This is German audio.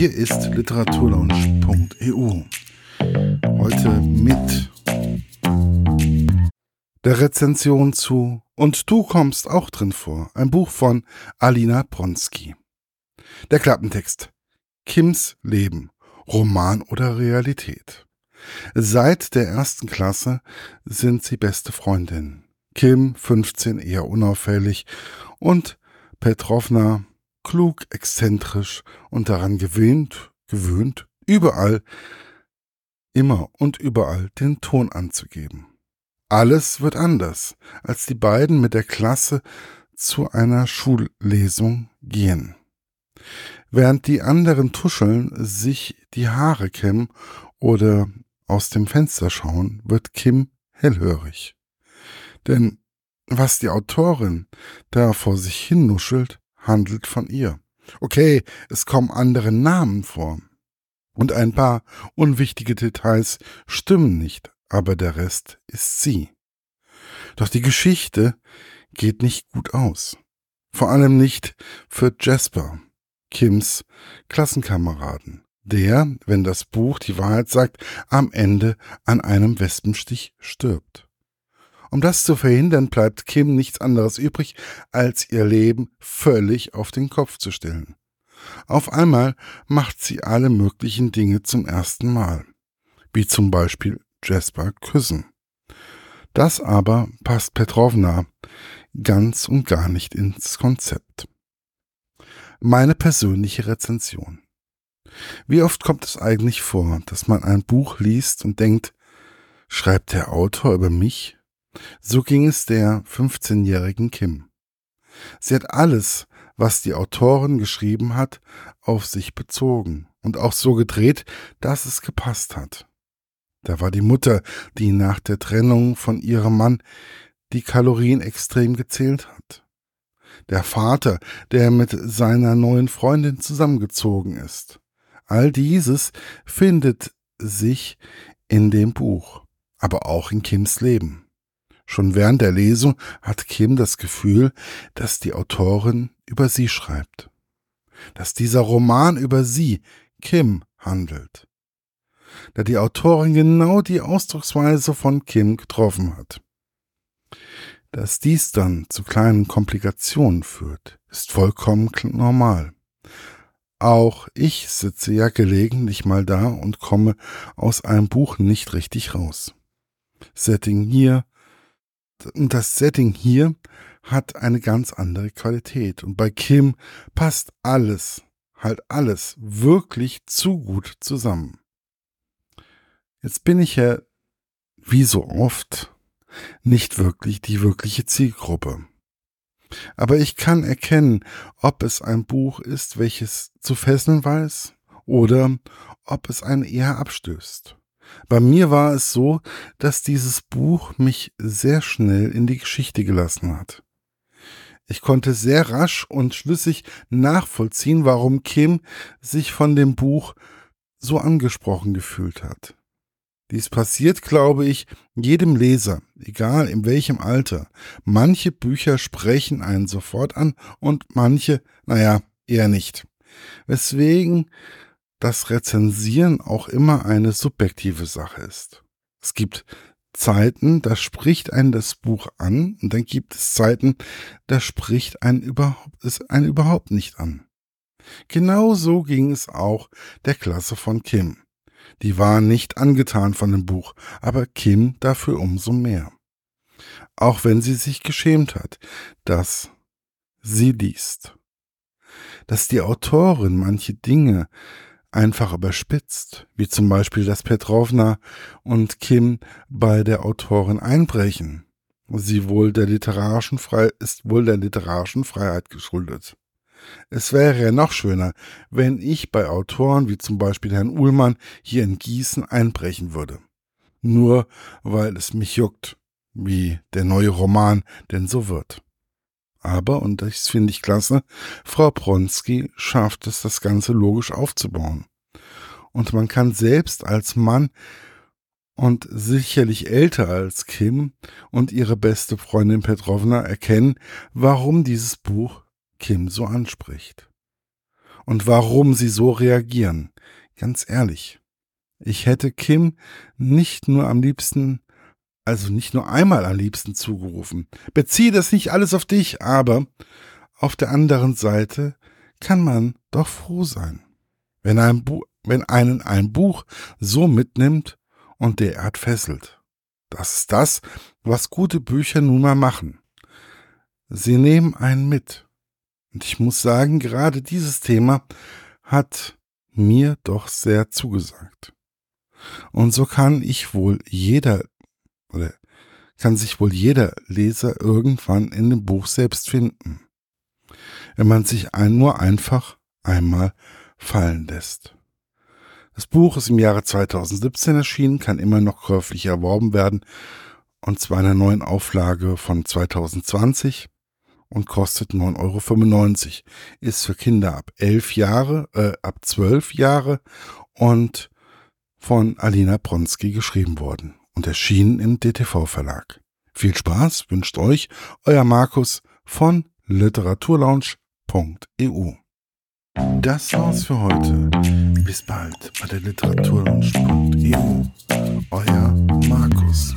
Hier ist literaturlaunch.eu. Heute mit der Rezension zu Und du kommst auch drin vor, ein Buch von Alina Bronski. Der Klappentext Kims Leben, Roman oder Realität. Seit der ersten Klasse sind sie beste Freundinnen. Kim, 15, eher unauffällig und Petrovna, klug, exzentrisch und daran gewöhnt, gewöhnt, überall, immer und überall den Ton anzugeben. Alles wird anders, als die beiden mit der Klasse zu einer Schullesung gehen. Während die anderen tuscheln, sich die Haare kämmen oder aus dem Fenster schauen, wird Kim hellhörig. Denn was die Autorin da vor sich hin nuschelt, handelt von ihr. Okay, es kommen andere Namen vor. Und ein paar unwichtige Details stimmen nicht, aber der Rest ist sie. Doch die Geschichte geht nicht gut aus. Vor allem nicht für Jasper, Kims Klassenkameraden, der, wenn das Buch die Wahrheit sagt, am Ende an einem Wespenstich stirbt. Um das zu verhindern, bleibt Kim nichts anderes übrig, als ihr Leben völlig auf den Kopf zu stellen. Auf einmal macht sie alle möglichen Dinge zum ersten Mal, wie zum Beispiel Jasper küssen. Das aber passt Petrovna ganz und gar nicht ins Konzept. Meine persönliche Rezension. Wie oft kommt es eigentlich vor, dass man ein Buch liest und denkt, schreibt der Autor über mich so ging es der 15-jährigen Kim. Sie hat alles, was die Autorin geschrieben hat, auf sich bezogen und auch so gedreht, dass es gepasst hat. Da war die Mutter, die nach der Trennung von ihrem Mann die Kalorien extrem gezählt hat. Der Vater, der mit seiner neuen Freundin zusammengezogen ist. All dieses findet sich in dem Buch, aber auch in Kims Leben. Schon während der Lesung hat Kim das Gefühl, dass die Autorin über sie schreibt. Dass dieser Roman über sie, Kim, handelt. Da die Autorin genau die Ausdrucksweise von Kim getroffen hat. Dass dies dann zu kleinen Komplikationen führt, ist vollkommen normal. Auch ich sitze ja gelegentlich mal da und komme aus einem Buch nicht richtig raus. Setting hier, und das Setting hier hat eine ganz andere Qualität. Und bei Kim passt alles, halt alles, wirklich zu gut zusammen. Jetzt bin ich ja, wie so oft, nicht wirklich die wirkliche Zielgruppe. Aber ich kann erkennen, ob es ein Buch ist, welches zu fesseln weiß, oder ob es einen eher abstößt. Bei mir war es so, dass dieses Buch mich sehr schnell in die Geschichte gelassen hat. Ich konnte sehr rasch und schlüssig nachvollziehen, warum Kim sich von dem Buch so angesprochen gefühlt hat. Dies passiert, glaube ich, jedem Leser, egal in welchem Alter. Manche Bücher sprechen einen sofort an und manche, naja, eher nicht. Weswegen dass Rezensieren auch immer eine subjektive Sache ist. Es gibt Zeiten, da spricht einen das Buch an und dann gibt es Zeiten, da spricht einen überhaupt, es einen überhaupt nicht an. Genau so ging es auch der Klasse von Kim. Die war nicht angetan von dem Buch, aber Kim dafür umso mehr. Auch wenn sie sich geschämt hat, dass sie liest. Dass die Autorin manche Dinge einfach überspitzt, wie zum Beispiel, dass Petrovna und Kim bei der Autorin einbrechen. Sie wohl der literarischen Frei ist wohl der literarischen Freiheit geschuldet. Es wäre ja noch schöner, wenn ich bei Autoren wie zum Beispiel Herrn Uhlmann hier in Gießen einbrechen würde. Nur weil es mich juckt, wie der neue Roman denn so wird. Aber, und das finde ich klasse, Frau Bronski schafft es, das Ganze logisch aufzubauen. Und man kann selbst als Mann und sicherlich älter als Kim und ihre beste Freundin Petrovna erkennen, warum dieses Buch Kim so anspricht. und warum sie so reagieren. Ganz ehrlich, ich hätte Kim nicht nur am liebsten, also nicht nur einmal am liebsten zugerufen. Beziehe das nicht alles auf dich, aber auf der anderen Seite kann man doch froh sein, wenn, ein Bu wenn einen ein Buch so mitnimmt und derart fesselt. Das ist das, was gute Bücher nun mal machen. Sie nehmen einen mit. Und ich muss sagen, gerade dieses Thema hat mir doch sehr zugesagt. Und so kann ich wohl jeder, oder kann sich wohl jeder Leser irgendwann in dem Buch selbst finden, wenn man sich ein, nur einfach einmal fallen lässt. Das Buch ist im Jahre 2017 erschienen, kann immer noch käuflich erworben werden, und zwar in einer neuen Auflage von 2020 und kostet 9,95 Euro. Ist für Kinder ab 11 Jahre, äh, ab 12 Jahre und von Alina Bronski geschrieben worden und erschienen im DTV Verlag. Viel Spaß wünscht euch euer Markus von literaturlaunch.eu. Das war's für heute. Bis bald bei der Literaturlunch.eu. Euer Markus.